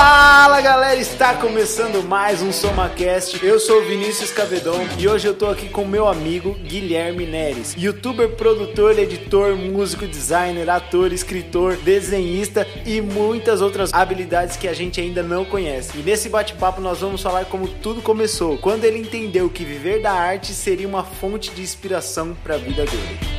Fala galera, está começando mais um SomaCast. Eu sou o Vinícius Cavedon e hoje eu tô aqui com meu amigo Guilherme Neres, youtuber, produtor, editor, músico, designer, ator, escritor, desenhista e muitas outras habilidades que a gente ainda não conhece. E nesse bate-papo nós vamos falar como tudo começou, quando ele entendeu que viver da arte seria uma fonte de inspiração para a vida dele.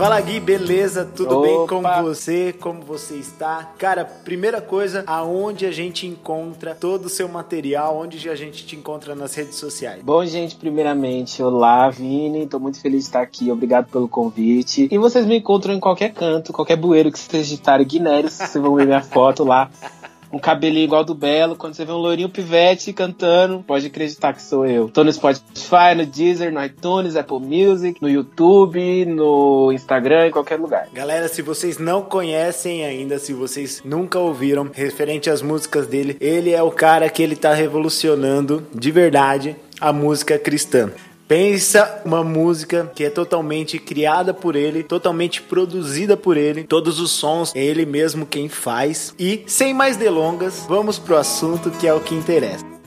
Fala Gui, beleza? Tudo Opa. bem com você? Como você está? Cara, primeira coisa, aonde a gente encontra todo o seu material? Onde a gente te encontra nas redes sociais? Bom, gente, primeiramente, olá, Vini. Tô muito feliz de estar aqui. Obrigado pelo convite. E vocês me encontram em qualquer canto, qualquer bueiro que vocês digitarem Guinério, vocês vão ver minha foto lá. Um cabelinho igual do Belo. Quando você vê um loirinho pivete cantando, pode acreditar que sou eu. Tô no Spotify, no Deezer, no iTunes, Apple Music, no YouTube, no Instagram, em qualquer lugar. Galera, se vocês não conhecem ainda, se vocês nunca ouviram referente às músicas dele, ele é o cara que ele tá revolucionando de verdade a música cristã. Pensa uma música que é totalmente criada por ele, totalmente produzida por ele, todos os sons é ele mesmo quem faz. E sem mais delongas, vamos pro assunto que é o que interessa.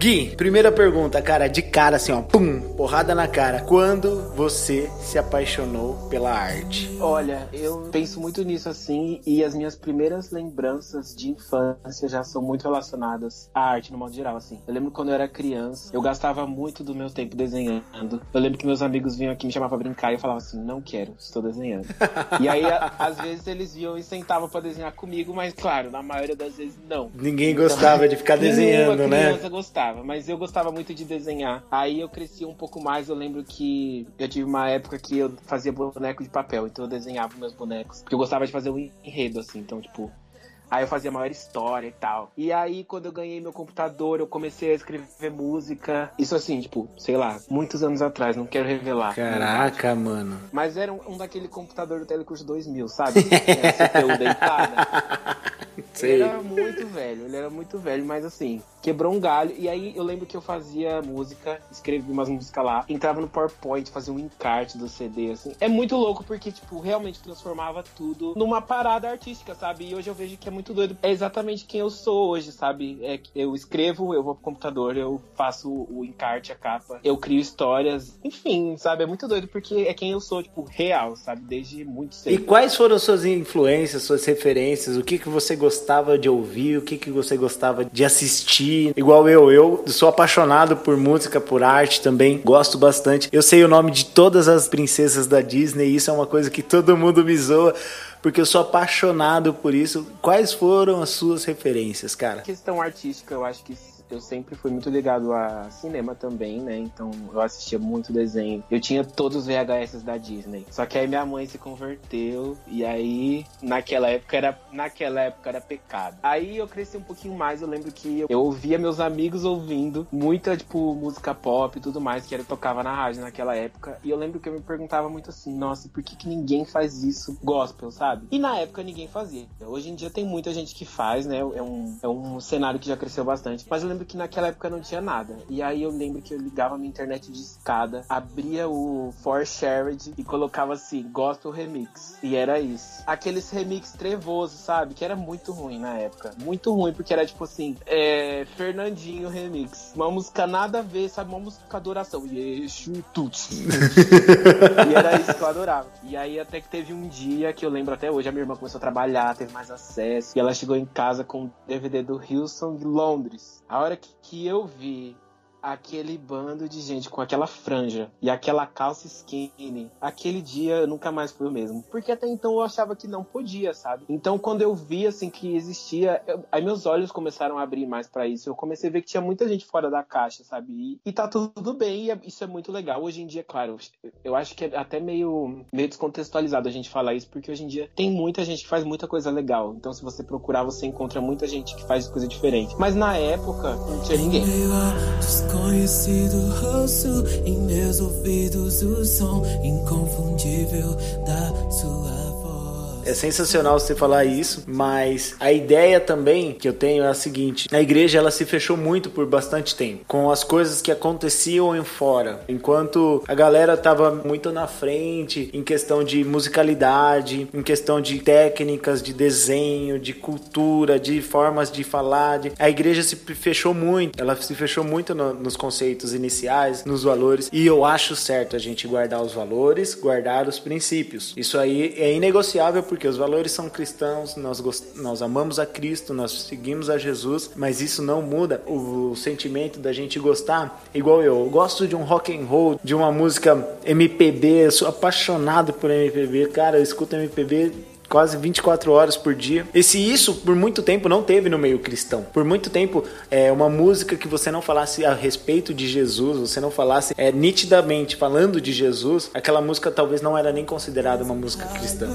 Gui, primeira pergunta, cara, de cara assim, ó, pum, porrada na cara. Quando você se apaixonou pela arte? Olha, eu penso muito nisso assim, e as minhas primeiras lembranças de infância já são muito relacionadas à arte no modo geral, assim. Eu lembro quando eu era criança, eu gastava muito do meu tempo desenhando. Eu lembro que meus amigos vinham aqui me chamavam pra brincar e eu falava assim, não quero, estou desenhando. e aí, a- às vezes, eles vinham e sentavam pra desenhar comigo, mas claro, na maioria das vezes não. Ninguém gostava de ficar desenhando, Nenhuma né? criança mas eu gostava muito de desenhar. Aí eu cresci um pouco mais, eu lembro que eu tive uma época que eu fazia boneco de papel, então eu desenhava meus bonecos. Porque eu gostava de fazer um enredo, assim, então, tipo. Aí eu fazia maior história e tal. E aí, quando eu ganhei meu computador, eu comecei a escrever música. Isso assim, tipo, sei lá, muitos anos atrás, não quero revelar. Caraca, mano. Mas era um, um daquele computador do Telecurso 2000, sabe? Era CPU deitada. Sei. Ele era muito velho, ele era muito velho, mas assim, quebrou um galho. E aí eu lembro que eu fazia música, escrevi umas músicas lá, entrava no PowerPoint, fazia um encarte do CD, assim. É muito louco porque, tipo, realmente transformava tudo numa parada artística, sabe? E hoje eu vejo que é muito doido. É exatamente quem eu sou hoje, sabe? É, que eu escrevo, eu vou pro computador, eu faço o encarte, a capa, eu crio histórias, enfim, sabe? É muito doido porque é quem eu sou, tipo, real, sabe? Desde muito E cedo. quais foram suas influências, suas referências? O que, que você gostava de ouvir? O que, que você gostava de assistir? Igual eu, eu sou apaixonado por música, por arte também, gosto bastante. Eu sei o nome de todas as princesas da Disney, isso é uma coisa que todo mundo me zoa, porque eu sou apaixonado por isso. Quais foram as suas referências, cara? questão artística, eu acho que eu sempre fui muito ligado a cinema também, né? Então eu assistia muito desenho. Eu tinha todos os VHS da Disney. Só que aí minha mãe se converteu e aí naquela época era naquela época era pecado. Aí eu cresci um pouquinho mais, eu lembro que eu, eu ouvia meus amigos ouvindo muita tipo música pop e tudo mais que era tocava na rádio naquela época. E eu lembro que eu me perguntava muito assim, nossa, por que que ninguém faz isso gospel, sabe? E na época ninguém fazia. Hoje em dia tem muita gente que faz, né? É um, é um cenário que já cresceu bastante. Mas eu lembro que naquela época não tinha nada. E aí eu lembro que eu ligava minha internet de escada, abria o For Shared e colocava assim, Gospel Remix. E era isso. Aqueles remix trevosos, sabe? Que era muito ruim na época. Muito ruim, porque era tipo assim, é, Fernandinho Remix. Uma música nada a ver, sabe? Uma música adoração. Yeshu Tuts. E era isso que eu adorava. E aí até que teve um dia que eu lembro até hoje, a minha irmã começou a trabalhar, teve mais acesso. E ela chegou em casa com o DVD do Hillsong Londres. A que, que eu vi aquele bando de gente com aquela franja e aquela calça skinny, aquele dia eu nunca mais fui o mesmo. Porque até então eu achava que não podia, sabe? Então quando eu vi assim que existia, eu- aí meus olhos começaram a abrir mais pra isso. Eu comecei a ver que tinha muita gente fora da caixa, sabe? E, e tá tudo bem, e é- isso é muito legal. Hoje em dia, claro, eu acho que é até meio, meio descontextualizado a gente falar isso, porque hoje em dia tem muita gente que faz muita coisa legal. Então se você procurar, você encontra muita gente que faz coisa diferente. Mas na época, não tinha ninguém. Desconhecido rosto em meus ouvidos o som inconfundível da sua voz. É sensacional você falar isso, mas a ideia também que eu tenho é a seguinte: a igreja ela se fechou muito por bastante tempo com as coisas que aconteciam em fora, enquanto a galera tava muito na frente em questão de musicalidade, em questão de técnicas de desenho, de cultura, de formas de falar. De... A igreja se fechou muito, ela se fechou muito no, nos conceitos iniciais, nos valores, e eu acho certo a gente guardar os valores, guardar os princípios. Isso aí é inegociável porque os valores são cristãos, nós, nós amamos a Cristo, nós seguimos a Jesus, mas isso não muda o, sentimento da gente gostar, igual eu. Eu gosto de um rock and roll, de uma música MPB, eu sou apaixonado por MPB, cara, eu escuto MPB quase 24 horas por dia. E se isso por muito tempo não teve no meio cristão, por muito tempo é uma música que você não falasse a respeito de Jesus, você não falasse é, nitidamente falando de Jesus, aquela música talvez não era nem considerada uma música cristã.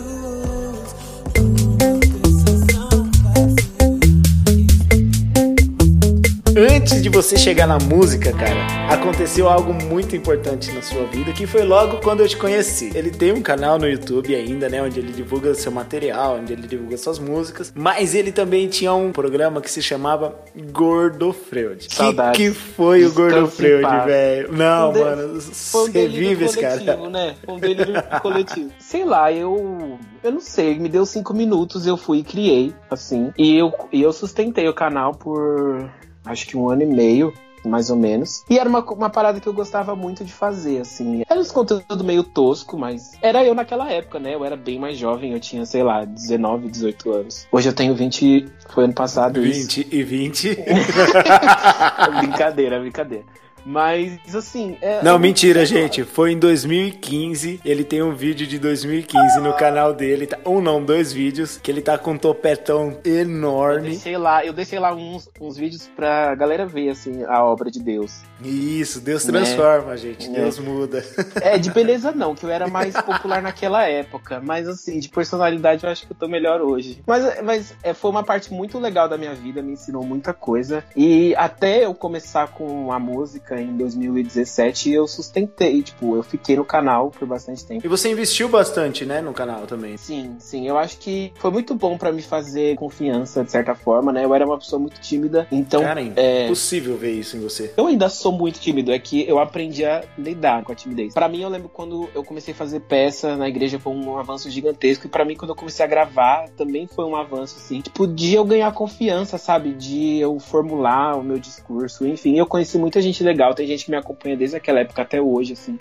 Antes de você chegar na música, cara, aconteceu algo muito importante na sua vida, que foi logo quando eu te conheci. Ele tem um canal no YouTube ainda, né, onde ele divulga seu material, onde ele divulga suas músicas, mas ele também tinha um programa que se chamava Gordo Freud. Que, que foi o Gordo Freud, velho? Não, Um mano, você vive esse coletivo, cara. né? Um delírio coletivo. Sei lá, eu. Eu não sei, me deu cinco minutos, eu fui e criei, assim. E eu, e eu sustentei o canal por acho que um ano e meio. Mais ou menos. E era uma, uma parada que eu gostava muito de fazer, assim. Era uns conteúdo meio tosco, mas era eu naquela época, né? Eu era bem mais jovem, eu tinha, sei lá, 19, 18 anos. Hoje eu tenho 20. Foi ano passado isso. 20 e 20. brincadeira, brincadeira. Mas, assim. É, Não, eu mentira, gente. Foi em 2015. Ele tem um vídeo de 2015 no canal dele. tá- Um não, dois vídeos. Que ele tá com um topetão Eu enorme. deixei lá, eu deixei lá uns, uns vídeos pra galera ver, assim, a obra de Deus. Isso, Deus Né? transforma, gente. Né? Deus muda. É, de beleza não, que eu era mais popular naquela época. Mas, assim, de personalidade eu acho que eu tô melhor hoje. Mas, mas é, foi uma parte muito legal da minha vida, me ensinou muita coisa. E até eu começar com a música em 2017, eu sustentei, tipo, eu fiquei no canal por bastante tempo. E você investiu bastante, né, no canal também. Sim, sim. Eu acho que foi muito bom pra me fazer confiança, de certa forma, né? Eu era uma pessoa muito tímida, então. Cara, é impossível ver isso em você. Eu ainda sou muito tímido, é que eu aprendi a lidar com a timidez. Pra mim, eu lembro quando eu comecei a fazer peça na igreja foi um avanço gigantesco. E pra mim, quando eu comecei a gravar, também foi um avanço, assim. Tipo, de eu ganhar confiança, sabe? De eu formular o meu discurso. Enfim, eu conheci muita gente legal. Tem gente que me acompanha desde aquela época até hoje, assim.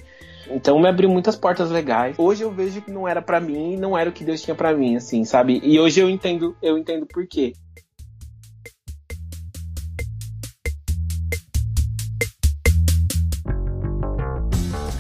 Então me abriu muitas portas legais. Hoje eu vejo que não era pra mim, não era o que Deus tinha pra mim, assim, sabe? E hoje eu entendo, eu entendo por quê.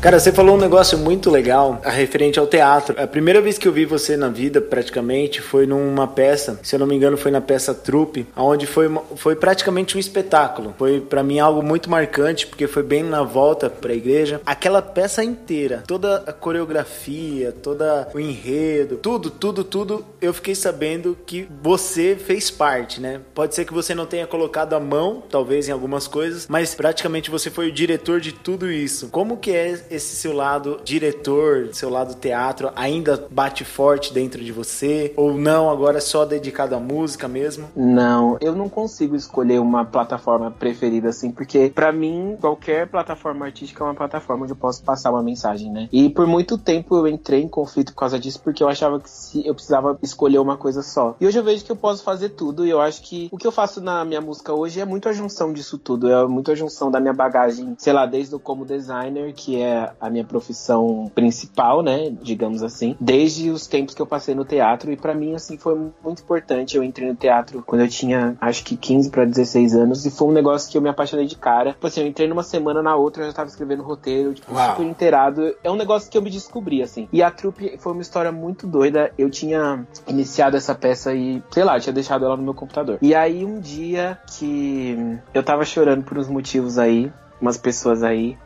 Cara, você falou um negócio muito legal a referente ao teatro. A primeira vez que eu vi você na vida, praticamente, foi numa peça, se eu não me engano, foi na peça Trupe, onde foi, foi praticamente um espetáculo. Foi pra mim algo muito marcante, porque foi bem na volta pra igreja. Aquela peça inteira, toda a coreografia, toda o enredo, tudo, tudo, tudo, eu fiquei sabendo que você fez parte, né? Pode ser que você não tenha colocado a mão, talvez em algumas coisas, mas praticamente você foi o diretor de tudo isso. Como que é esse seu lado diretor, seu lado teatro, ainda bate forte dentro de você? Ou não, agora é só dedicado à música mesmo? Não, eu não consigo escolher uma plataforma preferida assim, porque pra mim qualquer plataforma artística é uma plataforma onde eu posso passar uma mensagem, né? E por muito tempo eu entrei em conflito por causa disso, porque eu achava que se eu precisava escolher uma coisa só. E hoje eu vejo que eu posso fazer tudo e eu acho que o que eu faço na minha música hoje é muito a junção disso tudo, é muito a junção da minha bagagem, sei lá, desde o como designer, que é a minha profissão principal, né, digamos assim, desde os tempos que eu passei no teatro e pra mim assim foi muito importante. Eu entrei no teatro quando eu tinha acho que 15 pra 16 anos e foi um negócio que eu me apaixonei de cara. Tipo assim, eu entrei numa semana na outra eu já tava escrevendo roteiro, tipo, Uau. super inteirado. É um negócio que eu me descobri assim. E a trupe foi uma história muito doida. Eu tinha iniciado essa peça e, sei lá, eu tinha deixado ela no meu computador. E aí um dia que eu tava chorando por uns motivos aí, umas pessoas aí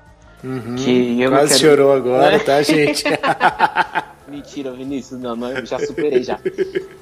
Uhum. que eu Quase quero- chorou agora, tá, gente? Mentira, Vinícius, não, não, eu já superei já.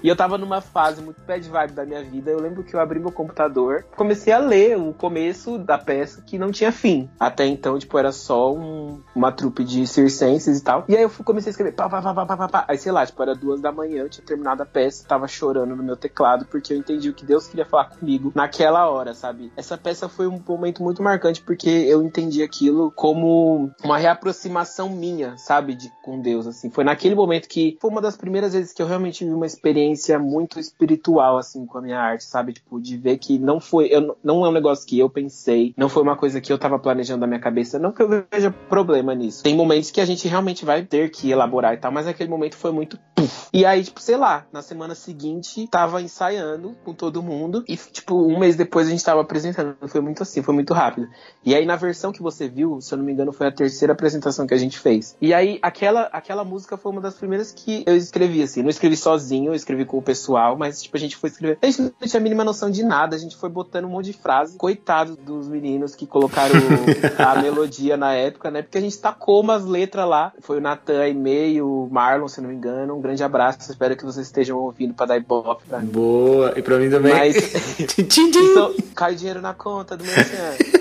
E eu tava numa fase muito bad vibe da minha vida. Eu lembro que eu abri meu computador, comecei a ler o começo da peça que não tinha fim. Até então, tipo, era só um, uma trupe de circenses e tal. E aí eu comecei a escrever pá, pá, pá, pá, pá, pá, pá. Aí, sei lá, tipo, era duas da manhã, eu tinha terminado a peça, tava chorando no meu teclado, porque eu entendi o que Deus queria falar comigo naquela hora, sabe? Essa peça foi um momento muito marcante, porque eu entendi aquilo como uma reaproximação minha, sabe, de, com Deus, assim. Foi naquele momento que foi uma das primeiras vezes que eu realmente tive uma experiência muito espiritual, assim, com a minha arte, sabe? Tipo, de ver que não foi, eu, não é um negócio que eu pensei, não foi uma coisa que eu tava planejando na minha cabeça, não que eu veja problema nisso. Tem momentos que a gente realmente vai ter que elaborar e tal, mas naquele momento foi muito puff. E aí, tipo, sei lá, na semana seguinte, tava ensaiando com todo mundo e, tipo, um mês depois a gente tava apresentando. Foi muito assim, foi muito rápido. E aí, na versão que você viu, se eu não me engano, foi a terceira apresentação que a gente fez. E aí, aquela, aquela música foi uma das primeiras que eu escrevi, assim. Não escrevi sozinho, eu escrevi com o pessoal, mas, tipo, a gente foi escrever. A gente não tinha a mínima noção de nada, a gente foi botando um monte de frase. Coitado dos meninos que colocaram a melodia na época, né? Porque a gente tacou umas letras lá. Foi o Natan, a e o Marlon, se não me engano. Um grande abraço, espero que vocês estejam ouvindo pra dar ibope pra mim. Boa, e pra mim também. Mas. então, cai dinheiro na conta do meu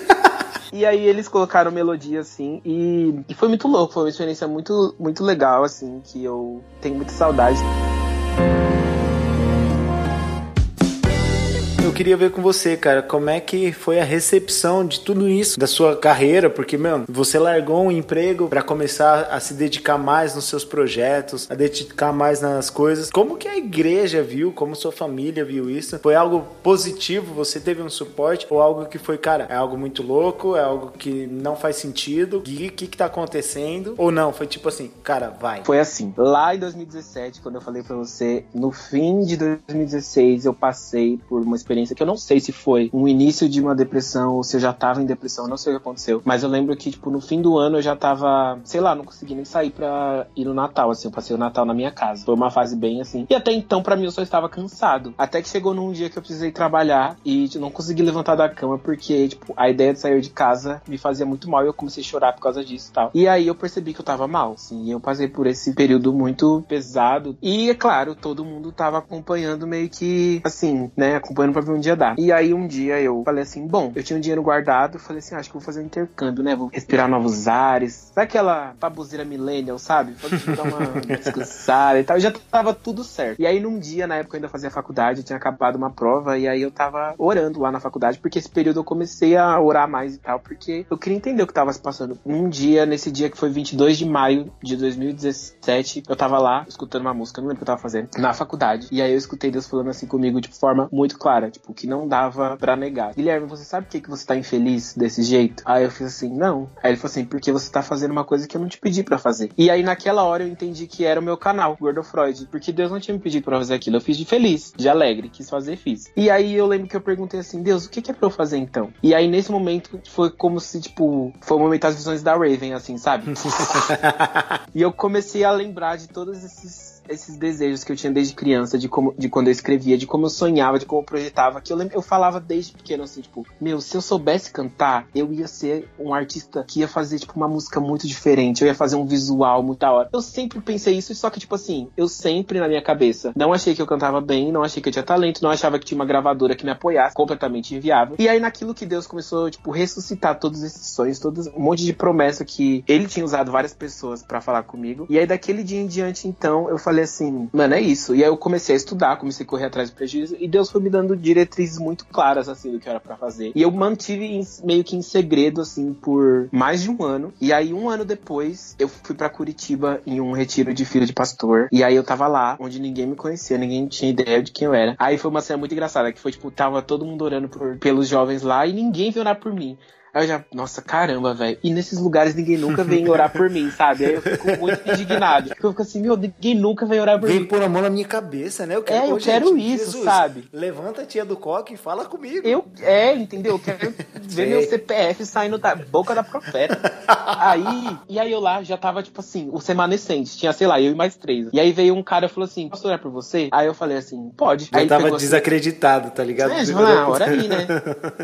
E aí eles colocaram melodia assim e, e, foi muito louco, foi uma experiência muito, muito legal, assim, que eu tenho muita saudade. Queria ver com você, cara, como é que foi a recepção de tudo isso da sua carreira, porque, meu, você largou um emprego para começar a se dedicar mais nos seus projetos, a dedicar mais nas coisas. Como que a igreja viu, como sua família viu isso? Foi algo positivo? Você teve um suporte ou algo que foi, cara, é algo muito louco, é algo que não faz sentido? O que que, que tá acontecendo? Ou não, foi tipo assim, cara, vai. Foi assim. Lá em 2017, quando eu falei para você, no fim de 2016 eu passei por uma experiência experiência que eu não sei se foi um início de uma depressão ou se eu já tava em depressão, não sei o que aconteceu. Mas eu lembro que, tipo, no fim do ano eu já tava, sei lá, não consegui nem sair pra ir no Natal, assim. Eu passei o Natal na minha casa. Foi uma fase bem assim. E até então, para mim, eu só estava cansado. Até que chegou num dia que eu precisei trabalhar e tipo, não consegui levantar da cama porque, tipo, a ideia de sair de casa me fazia muito mal e eu comecei a chorar por causa disso e tal. E aí eu percebi que eu tava mal, assim. Eu passei por esse período muito pesado. E, é claro, todo mundo tava acompanhando meio que, assim, né, acompanhando pra ver um dia dar. E aí um dia eu falei assim, bom, eu tinha um dinheiro guardado, falei assim, ah, acho que vou fazer um intercâmbio, né? Vou respirar novos ares. Sabe aquela babuzeira millennial, sabe? Pode dar uma descansada e tal. E já tava tudo certo. E aí num dia, na época eu ainda fazia faculdade, eu tinha acabado uma prova, e aí eu tava orando lá na faculdade, porque esse período eu comecei a orar mais e tal, porque eu queria entender o que tava se passando. Um dia, nesse dia que foi 22 de maio de 2017, eu tava lá escutando uma música, não lembro o que eu tava fazendo, na faculdade. E aí eu escutei Deus falando assim comigo de forma muito clara, tipo, que não dava para negar. Guilherme, você sabe por que, que você tá infeliz desse jeito? Aí eu fiz assim, não. Aí ele falou assim, porque você tá fazendo uma coisa que eu não te pedi para fazer. E aí naquela hora eu entendi que era o meu canal, Gordo Freud, porque Deus não tinha me pedido para fazer aquilo. Eu fiz de feliz, de alegre, quis fazer, fiz. E aí eu lembro que eu perguntei assim, Deus, o que, que é pra eu fazer então? E aí nesse momento foi como se, tipo, foi o momento das visões da Raven, assim, sabe? e eu comecei a lembrar de todos esses esses desejos que eu tinha desde criança, de como de quando eu escrevia, de como eu sonhava, de como eu projetava, que eu lembro, eu falava desde pequeno assim, tipo, meu, se eu soubesse cantar, eu ia ser um artista que ia fazer tipo uma música muito diferente, eu ia fazer um visual muito da hora. Eu sempre pensei isso, só que tipo assim, eu sempre na minha cabeça não achei que eu cantava bem, não achei que eu tinha talento, não achava que tinha uma gravadora que me apoiasse, completamente inviável. E aí naquilo que Deus começou, tipo, ressuscitar todos esses sonhos, todos um monte de promessa que ele tinha usado várias pessoas para falar comigo. E aí daquele dia em diante, então, eu falei falei assim, mano, é isso. E aí eu comecei a estudar, comecei a correr atrás do prejuízo e Deus foi me dando diretrizes muito claras, assim, do que era para fazer. E eu mantive em, meio que em segredo, assim, por mais de um ano. E aí, um ano depois, eu fui para Curitiba em um retiro de filho de pastor. E aí eu tava lá, onde ninguém me conhecia, ninguém tinha ideia de quem eu era. Aí foi uma cena muito engraçada, que foi, tipo, tava todo mundo orando por, pelos jovens lá e ninguém veio orar por mim. Aí eu já, nossa, caramba, velho. E nesses lugares ninguém nunca vem orar por mim, sabe? Aí eu fico muito indignado. Porque eu fico assim, meu, ninguém nunca vem orar por vem mim. Vem pôr a mão na minha cabeça, né? Eu quero, é, eu quero gente, isso, Jesus, sabe? Levanta a tia do coque e fala comigo. Eu, é, entendeu? Eu quero ver meu CPF saindo da boca da profeta. aí, e aí eu lá já tava, tipo assim, o semanescente. Tinha, sei lá, eu e mais três. E aí veio um cara e falou assim, posso orar por você? Aí eu falei assim, pode. Já aí tava assim, desacreditado, assim, tá ligado? É, ah, ora aí, né?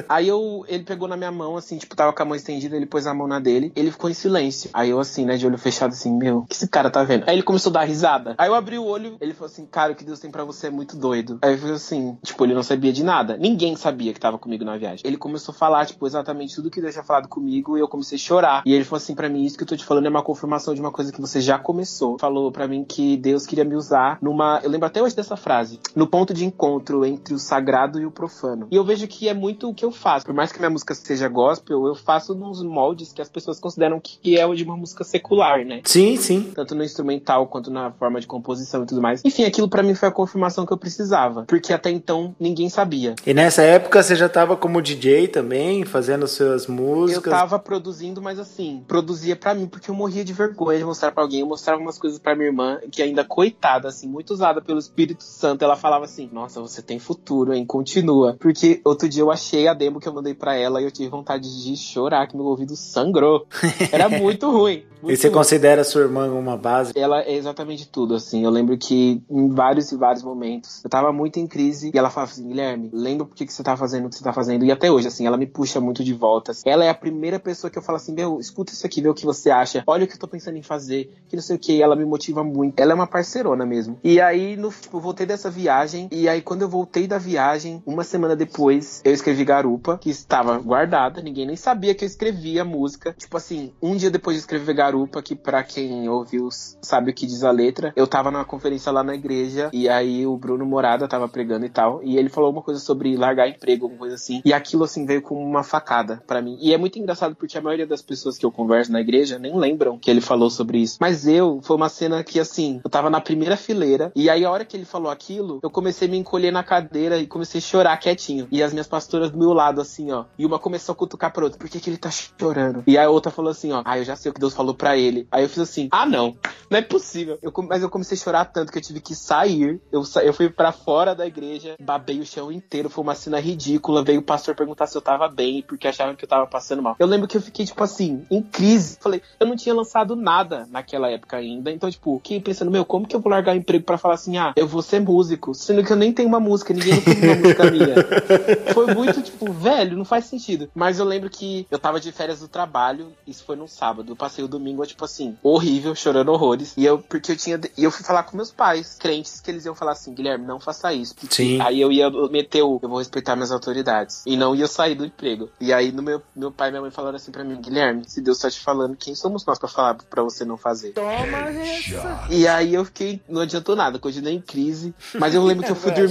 aí eu, ele pegou na minha mão, assim, tipo, tava com a mão estendida, ele pôs a mão na dele, ele ficou em silêncio. Aí eu assim, né, de olho fechado assim, meu, o que esse cara tá vendo? Aí ele começou a dar risada. Aí eu abri o olho, ele falou assim, cara, o que Deus tem para você é muito doido. Aí eu falei assim, tipo, ele não sabia de nada. Ninguém sabia que tava comigo na viagem. Ele começou a falar, tipo, exatamente tudo que Deus tinha falado comigo e eu comecei a chorar. E ele falou assim para mim, isso que eu tô te falando é uma confirmação de uma coisa que você já começou. Falou para mim que Deus queria me usar numa, eu lembro até hoje dessa frase, no ponto de encontro entre o sagrado e o profano. E eu vejo que é muito o que eu faço. Por mais que minha música seja gospel, eu faço nos moldes que as pessoas consideram que é o de uma música secular, né? Sim, sim. Tanto no instrumental quanto na forma de composição e tudo mais. Enfim, aquilo para mim foi a confirmação que eu precisava, porque até então ninguém sabia. E nessa época você já tava como DJ também, fazendo suas músicas? Eu tava produzindo, mas assim, produzia para mim porque eu morria de vergonha de mostrar para alguém. Eu mostrava umas coisas para minha irmã, que ainda coitada, assim, muito usada pelo Espírito Santo. Ela falava assim: Nossa, você tem futuro, hein? Continua. Porque outro dia eu achei a demo que eu mandei para ela e eu tive vontade de chorar, que meu ouvido sangrou. Era muito ruim. Muito e você ruim. considera sua irmã uma base? Ela é exatamente tudo, assim. Eu lembro que em vários e vários momentos eu tava muito em crise e ela falava assim: Guilherme, lembra por que, que você tá fazendo o que você tá fazendo? E até hoje, assim, ela me puxa muito de volta. Assim. Ela é a primeira pessoa que eu falo assim: Meu, escuta isso aqui, vê o que você acha. Olha o que eu tô pensando em fazer, que não sei o que. Ela me motiva muito. Ela é uma parceirona mesmo. E aí, no, tipo, eu voltei dessa viagem. E aí, quando eu voltei da viagem, uma semana depois, eu escrevi Garupa, que estava guardada. Ninguém nem sabia que eu escrevia música. Tipo assim, um dia depois de escrever Garupa, que pra quem ouviu sabe o que diz a letra, eu tava numa conferência lá na igreja. E aí, o Bruno Morada tava pregando e tal. E ele falou uma coisa sobre largar emprego, alguma coisa assim. E aquilo, assim, veio como uma facada para mim. E é muito engraçado porque a maioria das pessoas que eu converso na igreja nem lembram que ele falou sobre isso. Mas eu, foi uma cena que, assim, eu tava na primeira fileira. E aí, a hora que ele falou aquilo, eu comecei a me encolher na cadeira e comecei a chorar quietinho. E as minhas pastoras do meu lado, assim, ó. E uma começou a cutucar pra outra. Por que, que ele tá chorando? E a outra falou assim, ó. Ah, eu já sei o que Deus falou pra ele. Aí eu fiz assim, ah, não. Não é possível. Eu, mas eu comecei a chorar tanto que eu tive que sair. Eu, eu fui para fora da igreja, babei o chão inteiro. Foi uma cena ridícula. Veio o pastor perguntar se eu tava bem, porque achavam que eu tava passando mal. Eu lembro que eu fiquei, tipo assim, em crise. Falei, eu não tinha lançado nada naquela época ainda. Então, tipo, fiquei pensando, meu, como que eu vou largar o emprego para falar assim, ah, eu vou ser músico? Sendo que eu nem tenho uma música, ninguém não tem uma música minha. Foi muito, tipo, velho, não faz sentido. Mas eu lembro que eu tava de férias do trabalho, isso foi num sábado. Eu passei o domingo, tipo assim, horrível, chorando horrores. E eu, porque eu tinha. E eu fui falar com meus pais, crentes, que eles iam falar assim, Guilherme, não faça isso. Sim. Aí eu ia meter o, eu vou respeitar minhas autoridades. E não ia sair do emprego. E aí no meu, meu pai e minha mãe falaram assim pra mim, Guilherme, se Deus tá te falando, quem somos nós pra falar pra você não fazer? Toma essa. E aí eu fiquei, não adiantou nada, continuei em crise. Mas eu lembro que eu fui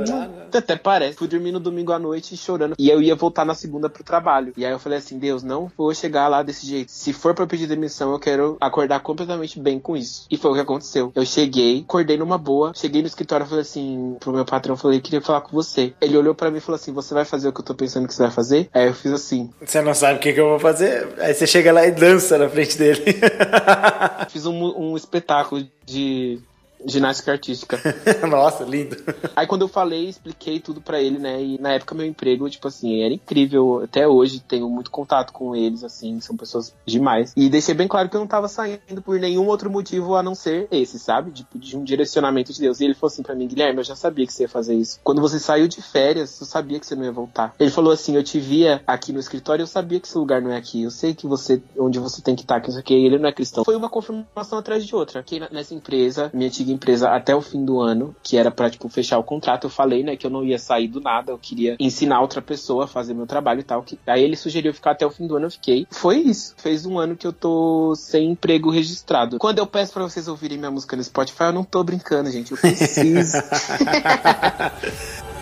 né? Até parece. Fui dormir no domingo à noite chorando. E eu ia voltar na segunda pro trabalho. E aí eu falei assim, Deus, não vou chegar lá desse jeito. Se for pra pedir demissão, eu quero acordar completamente bem com isso. E foi o que aconteceu. Eu cheguei, acordei numa boa, cheguei no escritório e falei assim, pro meu patrão, falei, queria falar com você. Ele olhou pra mim e falou assim, você vai fazer o que eu tô pensando que você vai fazer? Aí eu fiz assim. Você não sabe o que, que eu vou fazer? Aí você chega lá e dança na frente dele. Fiz um, um espetáculo de ginástica artística. Nossa, lindo. Aí quando eu falei, expliquei tudo para ele, né? E na época meu emprego, tipo assim, era incrível. Até hoje tenho muito contato com eles, assim, são pessoas demais. E deixei bem claro que eu não tava saindo por nenhum outro motivo a não ser esse, sabe? Tipo, de um direcionamento de Deus. E ele falou assim para mim, Guilherme, eu já sabia que você ia fazer isso. Quando você saiu de férias, eu sabia que você não ia voltar. Ele falou assim, eu te via aqui no escritório, eu sabia que seu lugar não é aqui. Eu sei que você, onde você tem que estar, que isso aqui, ele não é cristão. Foi uma confirmação atrás de outra. Aqui nessa empresa, minha antiga empresa até o fim do ano, que era pra, tipo, fechar o contrato. Eu falei, né, que eu não ia sair do nada, eu queria ensinar outra pessoa a fazer meu trabalho e tal. Que... Aí ele sugeriu ficar até o fim do ano, eu fiquei. Foi isso. Fez um ano que eu tô sem emprego registrado. Quando eu peço pra vocês ouvirem minha música no Spotify, eu não tô brincando, gente. Eu preciso.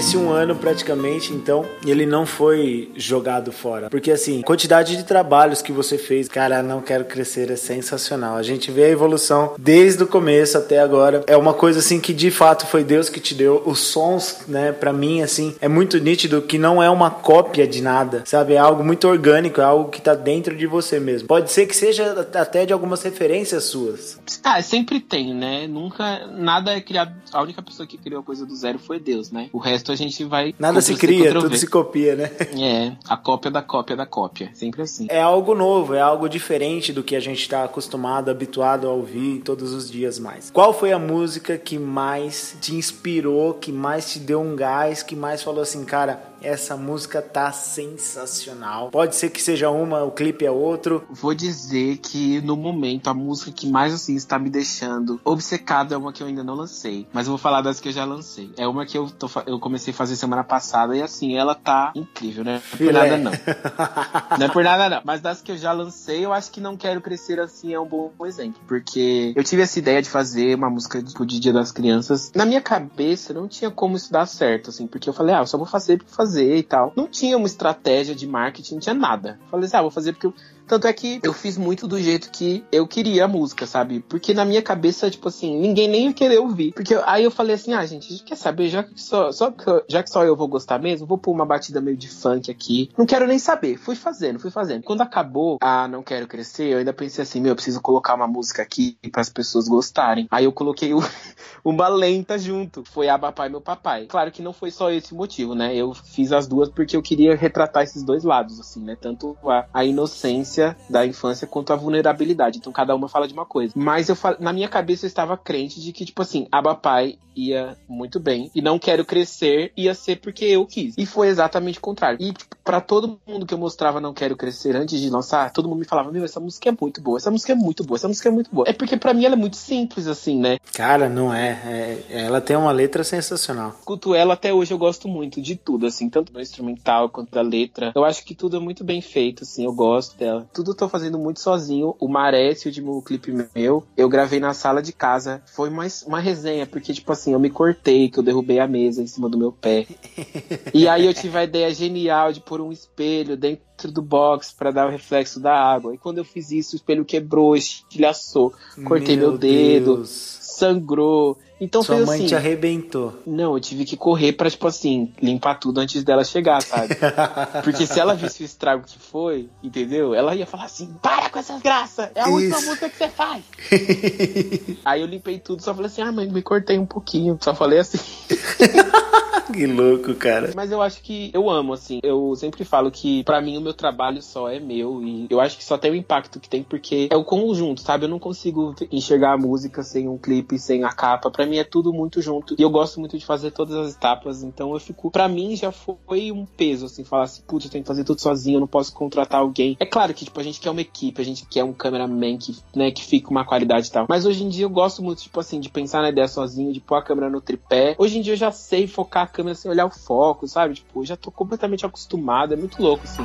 esse um ano praticamente, então, ele não foi jogado fora. Porque assim, quantidade de trabalhos que você fez, cara, não quero crescer, é sensacional. A gente vê a evolução desde o começo até agora. É uma coisa assim que de fato foi Deus que te deu. Os sons, né, para mim assim, é muito nítido que não é uma cópia de nada, sabe? É algo muito orgânico, é algo que tá dentro de você mesmo. Pode ser que seja até de algumas referências suas. Ah, sempre tem, né? Nunca nada é criado. A única pessoa que criou a coisa do zero foi Deus, né? O resto resto a gente vai. Nada se cria, tudo se copia, né? É, a cópia da cópia da cópia. Sempre assim. É algo novo, é algo diferente do que a gente está acostumado, habituado a ouvir todos os dias mais. Qual foi a música que mais te inspirou, que mais te deu um gás, que mais falou assim, cara, essa música tá sensacional. Pode ser que seja uma, o clipe é outro. Vou dizer que no momento a música que mais assim está me deixando obcecado é uma que eu ainda não lancei, mas eu vou falar das que eu já lancei. É uma que eu, tô, eu comecei a fazer semana passada e assim, ela tá incrível, né? Não é por nada não. não é por nada não. Mas das que eu já lancei, eu acho que não quero crescer assim é um bom exemplo, porque eu tive essa ideia de fazer uma música tipo, de Dia das Crianças. Na minha cabeça não tinha como isso dar certo, assim, porque eu falei, ah, eu só vou fazer porque fazer fazer e tal. Não tinha uma estratégia de marketing, não tinha nada. Falei assim, ah, vou fazer porque eu tanto é que eu fiz muito do jeito que eu queria a música, sabe? Porque na minha cabeça, tipo assim, ninguém nem ia querer ouvir. Porque aí eu falei assim, ah, gente, quer saber? Já que só, só, já que só eu vou gostar mesmo, vou pôr uma batida meio de funk aqui. Não quero nem saber. Fui fazendo, fui fazendo. Quando acabou, ah, não quero crescer, eu ainda pensei assim, meu, eu preciso colocar uma música aqui para as pessoas gostarem. Aí eu coloquei o, uma lenta junto. Foi a Papai Meu Papai. Claro que não foi só esse motivo, né? Eu fiz as duas porque eu queria retratar esses dois lados, assim, né? Tanto a, a inocência da infância quanto a vulnerabilidade. Então cada uma fala de uma coisa. Mas eu na minha cabeça eu estava crente de que, tipo assim, Abapai ia muito bem. E não quero crescer ia ser porque eu quis. E foi exatamente o contrário. E tipo, para todo mundo que eu mostrava não quero crescer antes de lançar, todo mundo me falava: Meu, essa música é muito boa, essa música é muito boa, essa música é muito boa. É porque para mim ela é muito simples, assim, né? Cara, não é. é. Ela tem uma letra sensacional. Escuto ela até hoje, eu gosto muito de tudo, assim, tanto do instrumental quanto da letra. Eu acho que tudo é muito bem feito, assim, eu gosto dela. Tudo tô fazendo muito sozinho. O Maré, esse último clipe meu, eu gravei na sala de casa. Foi mais uma resenha, porque, tipo assim, eu me cortei, que eu derrubei a mesa em cima do meu pé. e aí eu tive a ideia genial de pôr um espelho dentro do box para dar o reflexo da água. E quando eu fiz isso, o espelho quebrou, estilhaçou. Cortei meu, meu dedo, sangrou. Então Sua mãe assim, te arrebentou. Não, eu tive que correr pra, tipo assim, limpar tudo antes dela chegar, sabe? Porque se ela visse o estrago que foi, entendeu? Ela ia falar assim, para com essas graças! É a Isso. última música que você faz! Aí eu limpei tudo, só falei assim, ah, mãe, me cortei um pouquinho. Só falei assim. que louco, cara. Mas eu acho que eu amo, assim. Eu sempre falo que para mim o meu trabalho só é meu. E eu acho que só tem o impacto que tem porque é o conjunto, sabe? Eu não consigo enxergar a música sem um clipe, sem a capa. Para mim é tudo muito junto. E eu gosto muito de fazer todas as etapas. Então eu fico. para mim já foi um peso, assim, falar assim, putz, eu tenho que fazer tudo sozinho, eu não posso contratar alguém. É claro que, tipo, a gente quer uma equipe, a gente quer um cameraman que, né, que fique uma qualidade e tal. Mas hoje em dia eu gosto muito, tipo assim, de pensar na ideia sozinho, de pôr a câmera no tripé. Hoje em dia eu já sei focar a câmera sem olhar o foco, sabe? Tipo, eu já tô completamente acostumado, é muito louco, assim.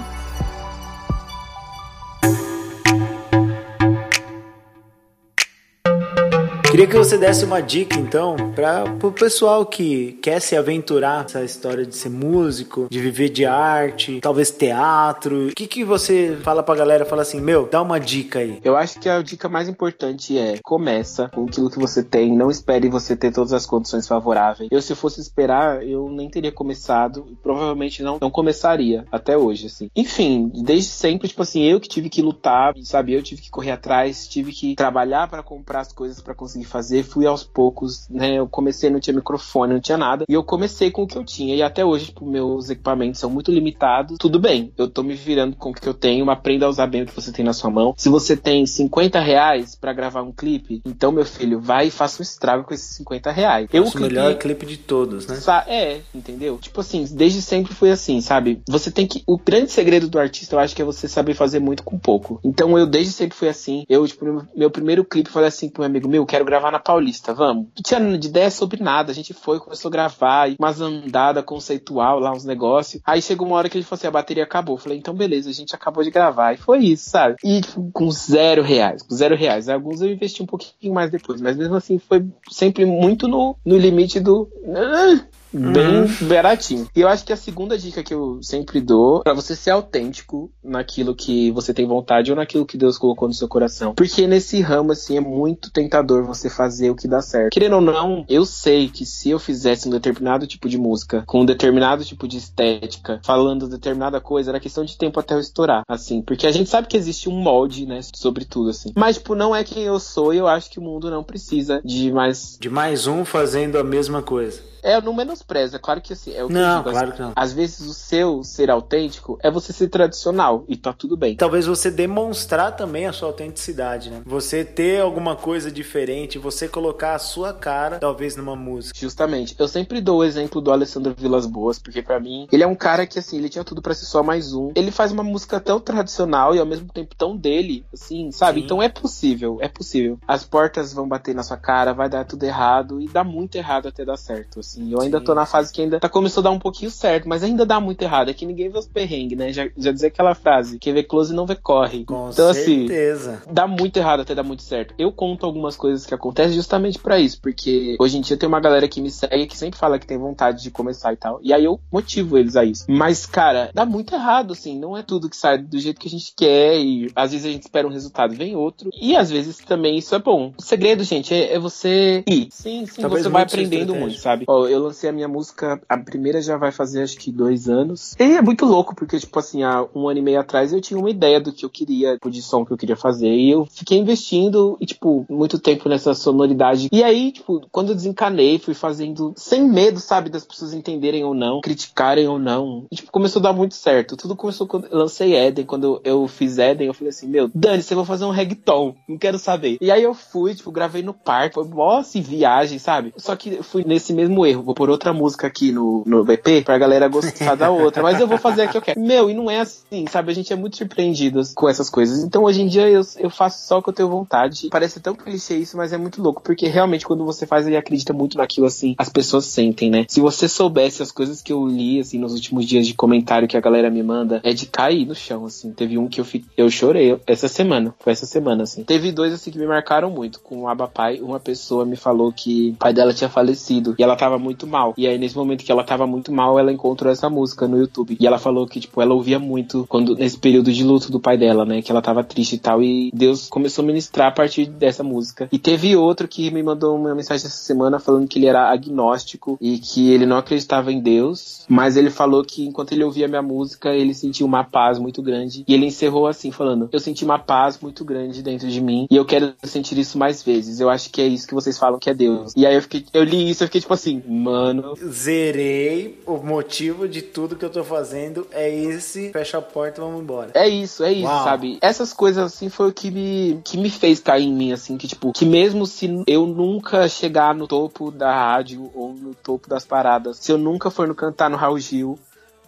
Queria que você desse uma dica, então, para o pessoal que quer se aventurar nessa história de ser músico, de viver de arte, talvez teatro. O que, que você fala pra galera? Fala assim, meu, dá uma dica aí. Eu acho que a dica mais importante é começa com aquilo que você tem, não espere você ter todas as condições favoráveis. Eu, se fosse esperar, eu nem teria começado provavelmente não, não começaria até hoje, assim. Enfim, desde sempre, tipo assim, eu que tive que lutar, sabe? Eu tive que correr atrás, tive que trabalhar para comprar as coisas para conseguir fazer, fui aos poucos, né? Eu comecei, não tinha microfone, não tinha nada. E eu comecei com o que eu tinha. E até hoje, tipo, meus equipamentos são muito limitados. Tudo bem, eu tô me virando com o que eu tenho. Aprenda a usar bem o que você tem na sua mão. Se você tem 50 reais para gravar um clipe, então, meu filho, vai e faça um estrago com esses 50 reais. Eu, o melhor clipe de todos, né? É, entendeu? Tipo assim, desde sempre foi assim, sabe? Você tem que. O grande segredo do artista, eu acho que é você saber fazer muito com pouco. Então, eu desde sempre fui assim. Eu, tipo, meu primeiro clipe, falei assim pro meu amigo meu, quero gravar na Paulista, vamos. Não tinha de ideia sobre nada. A gente foi, começou a gravar, umas andadas conceitual lá, uns negócios. Aí chegou uma hora que ele falou assim: a bateria acabou. Eu falei, então beleza, a gente acabou de gravar. E foi isso, sabe? E tipo, com zero reais, com zero reais. Alguns eu investi um pouquinho mais depois, mas mesmo assim foi sempre muito no, no limite do bem uhum. baratinho. E eu acho que a segunda dica que eu sempre dou para você ser autêntico naquilo que você tem vontade ou naquilo que Deus colocou no seu coração. Porque nesse ramo assim é muito tentador você fazer o que dá certo. Querendo ou não, eu sei que se eu fizesse um determinado tipo de música, com um determinado tipo de estética, falando determinada coisa, era questão de tempo até eu estourar, assim, porque a gente sabe que existe um molde, né, sobre tudo assim. Mas tipo, não é quem eu sou e eu acho que o mundo não precisa de mais de mais um fazendo a mesma coisa. É, não menos menospreza. Claro que assim, é o que Não, eu digo. claro assim, que não. Às vezes o seu ser autêntico é você ser tradicional e tá tudo bem. Talvez você demonstrar também a sua autenticidade, né? Você ter alguma coisa diferente, você colocar a sua cara, talvez numa música. Justamente. Eu sempre dou o exemplo do Alessandro Vilas Boas, porque pra mim, ele é um cara que, assim, ele tinha tudo pra ser só mais um. Ele faz uma música tão tradicional e ao mesmo tempo tão dele, assim, sabe? Sim. Então é possível, é possível. As portas vão bater na sua cara, vai dar tudo errado e dá muito errado até dar certo, assim. Eu ainda Sim, tô na fase que ainda tá começou a dar um pouquinho certo, mas ainda dá muito errado. É que ninguém vê os perrengues, né? Já, já dizia aquela frase, quem vê close não vê corre. Com então, assim, certeza. dá muito errado até dar muito certo. Eu conto algumas coisas que acontecem justamente pra isso, porque hoje em dia tem uma galera que me segue que sempre fala que tem vontade de começar e tal. E aí eu motivo eles a isso. Mas, cara, dá muito errado, assim. Não é tudo que sai do jeito que a gente quer. E às vezes a gente espera um resultado, vem outro. E às vezes também isso é bom. O segredo, gente, é, é você ir. Sim, sim, Talvez você vai aprendendo muito, sabe? Ó, eu lancei a minha música, a primeira já vai fazer acho que dois anos. E é muito louco, porque, tipo assim, há um ano e meio atrás eu tinha uma ideia do que eu queria, tipo, de som que eu queria fazer. E eu fiquei investindo, e, tipo, muito tempo nessa sonoridade. E aí, tipo, quando eu desencanei, fui fazendo sem medo, sabe, das pessoas entenderem ou não, criticarem ou não. E, tipo, começou a dar muito certo. Tudo começou quando eu lancei Eden. Quando eu fiz Eden, eu falei assim, meu, Dani, você vai fazer um reggaeton. Não quero saber. E aí eu fui, tipo, gravei no parque. Foi mó, assim, viagem, sabe? Só que eu fui nesse mesmo erro. Vou pôr outra música aqui no, no EP pra galera gostar da outra. Mas eu vou fazer a que eu quero. Meu, e não é assim, sabe? A gente é muito surpreendido com essas coisas. Então hoje em dia eu, eu faço só o que eu tenho vontade. Parece tão clichê isso, mas é muito louco. Porque realmente quando você faz e acredita muito naquilo, assim, as pessoas sentem, né? Se você soubesse as coisas que eu li, assim, nos últimos dias de comentário que a galera me manda, é de cair no chão, assim. Teve um que eu, eu chorei essa semana. Foi essa semana, assim. Teve dois, assim, que me marcaram muito. Com o Abapai, uma pessoa me falou que o pai dela tinha falecido e ela tava muito mal. E aí, nesse momento que ela tava muito mal, ela encontrou essa música no YouTube. E ela falou que, tipo, ela ouvia muito quando nesse período de luto do pai dela, né? Que ela tava triste e tal. E Deus começou a ministrar a partir dessa música. E teve outro que me mandou uma mensagem essa semana falando que ele era agnóstico e que ele não acreditava em Deus. Mas ele falou que enquanto ele ouvia minha música, ele sentiu uma paz muito grande. E ele encerrou assim, falando: Eu senti uma paz muito grande dentro de mim. E eu quero sentir isso mais vezes. Eu acho que é isso que vocês falam que é Deus. E aí eu fiquei, eu li isso, eu fiquei tipo assim, mano. Zerei. O motivo de tudo que eu tô fazendo é esse. Fecha a porta e vamos embora. É isso, é isso, Uau. sabe? Essas coisas assim foi o que me, que me fez cair em mim, assim, que tipo, que mesmo se eu nunca chegar no topo da rádio ou no topo das paradas, se eu nunca for no cantar no Raul Gil,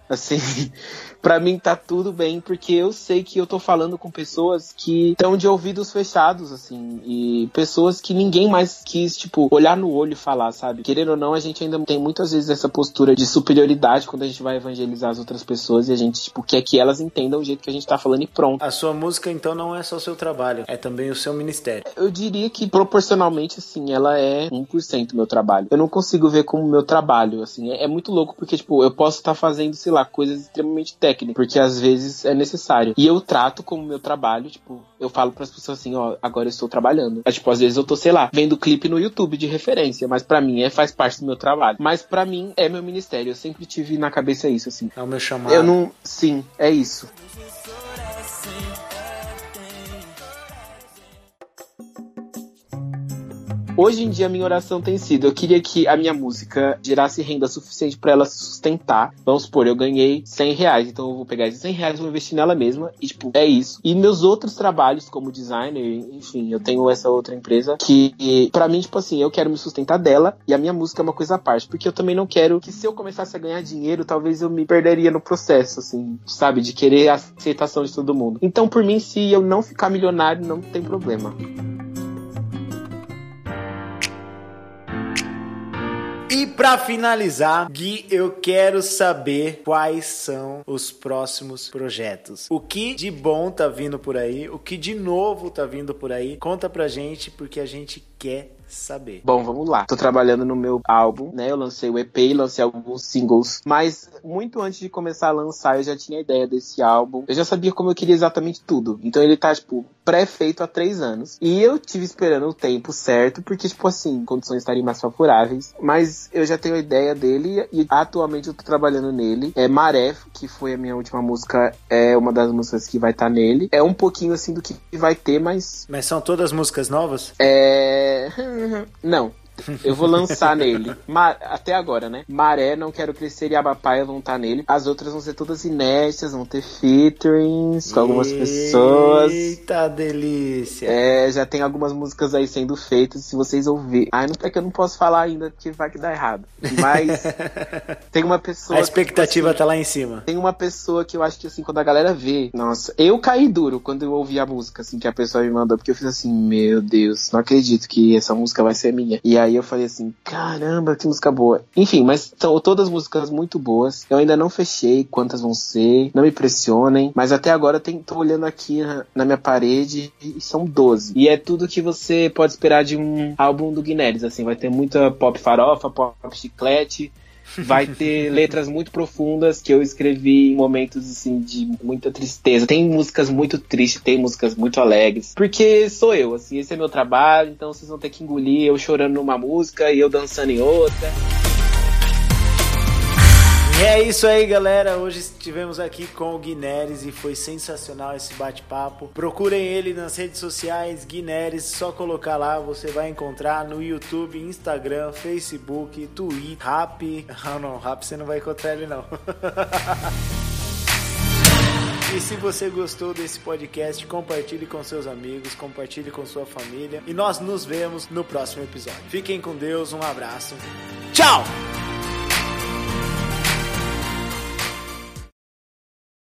assim, pra mim tá tudo bem, porque eu sei que eu tô falando com pessoas que estão de ouvidos fechados, assim, e pessoas que ninguém mais quis, tipo, olhar no olho e falar, sabe? Querendo ou não, a gente ainda tem muitas vezes essa postura de superioridade quando a gente vai evangelizar as outras pessoas e a gente, tipo, quer que elas entendam o jeito que a gente tá falando e pronto. A sua música, então, não é só o seu trabalho, é também o seu ministério. Eu diria que proporcionalmente, assim, ela é 1% meu trabalho. Eu não consigo ver como meu trabalho, assim. É, é muito louco porque, tipo, eu posso estar fazendo, sei lá, coisas extremamente técnicas, porque às vezes é necessário. E eu trato como meu trabalho, tipo, eu falo pras pessoas assim, ó, agora eu estou trabalhando. É, tipo, às vezes eu tô, sei lá, vendo clipe no YouTube de referência, mas pra mim é faz parte do meu trabalho. Mas pra mim é meu ministério. Eu sempre tive na cabeça isso, assim. É o meu chamado. Eu não. Sim, é isso. Hoje em dia a minha oração tem sido, eu queria que a minha música gerasse renda suficiente pra ela se sustentar. Vamos supor, eu ganhei 100 reais, então eu vou pegar esses 100 reais e vou investir nela mesma e tipo, é isso. E meus outros trabalhos como designer, enfim, eu tenho essa outra empresa que pra mim, tipo assim, eu quero me sustentar dela e a minha música é uma coisa à parte, porque eu também não quero que se eu começasse a ganhar dinheiro, talvez eu me perderia no processo, assim, sabe, de querer a aceitação de todo mundo. Então, por mim, se eu não ficar milionário, não tem problema. Pra finalizar, Gui, eu quero saber quais são os próximos projetos. O que de bom tá vindo por aí? O que de novo tá vindo por aí? Conta pra gente, porque a gente quer saber. Bom, vamos lá. Tô trabalhando no meu álbum, né? Eu lancei o EP, lancei alguns singles, mas muito antes de começar a lançar, eu já tinha ideia desse álbum. Eu já sabia como eu queria exatamente tudo. Então ele tá, tipo, pré-feito há três anos. E eu tive esperando o tempo certo, porque, tipo assim, condições estariam mais favoráveis. Mas eu já tenho a ideia dele e atualmente eu tô trabalhando nele. É Maré, que foi a minha última música, é uma das músicas que vai estar nele. É um pouquinho assim do que vai ter, mas Mas são todas músicas novas? é. Não. Eu vou lançar nele. Ma até agora, né? Maré, Não Quero Crescer e Abapaia vão estar nele. As outras vão ser todas inéditas, vão ter featurings com algumas Eita, pessoas. Eita delícia. É, já tem algumas músicas aí sendo feitas, se vocês ouvirem. Ah, não é que eu não posso falar ainda, porque vai que dá errado. Mas tem uma pessoa. A expectativa que, assim, tá lá em cima. Tem uma pessoa que eu acho que assim, quando a galera vê, nossa, eu caí duro quando eu ouvi a música, assim, que a pessoa me mandou, porque eu fiz assim, meu Deus, não acredito que essa música vai ser minha. E aí eu falei assim, caramba, que música boa. Enfim, mas são todas músicas muito boas. Eu ainda não fechei quantas vão ser, não me pressionem, mas até agora eu tô olhando aqui na, na minha parede e são 12. E é tudo que você pode esperar de um álbum do Guinness, assim, vai ter muita pop farofa, pop chiclete, vai ter letras muito profundas que eu escrevi em momentos assim de muita tristeza. Tem músicas muito tristes, tem músicas muito alegres, porque sou eu, assim, esse é meu trabalho, então vocês vão ter que engolir eu chorando numa música e eu dançando em outra. E é isso aí, galera. Hoje estivemos aqui com o Guineres e foi sensacional esse bate-papo. Procurem ele nas redes sociais, Guineres, só colocar lá, você vai encontrar no YouTube, Instagram, Facebook, Twitter, Rap. Ah, não, Rap você não vai encontrar ele não. E se você gostou desse podcast, compartilhe com seus amigos, compartilhe com sua família. E nós nos vemos no próximo episódio. Fiquem com Deus, um abraço. Tchau!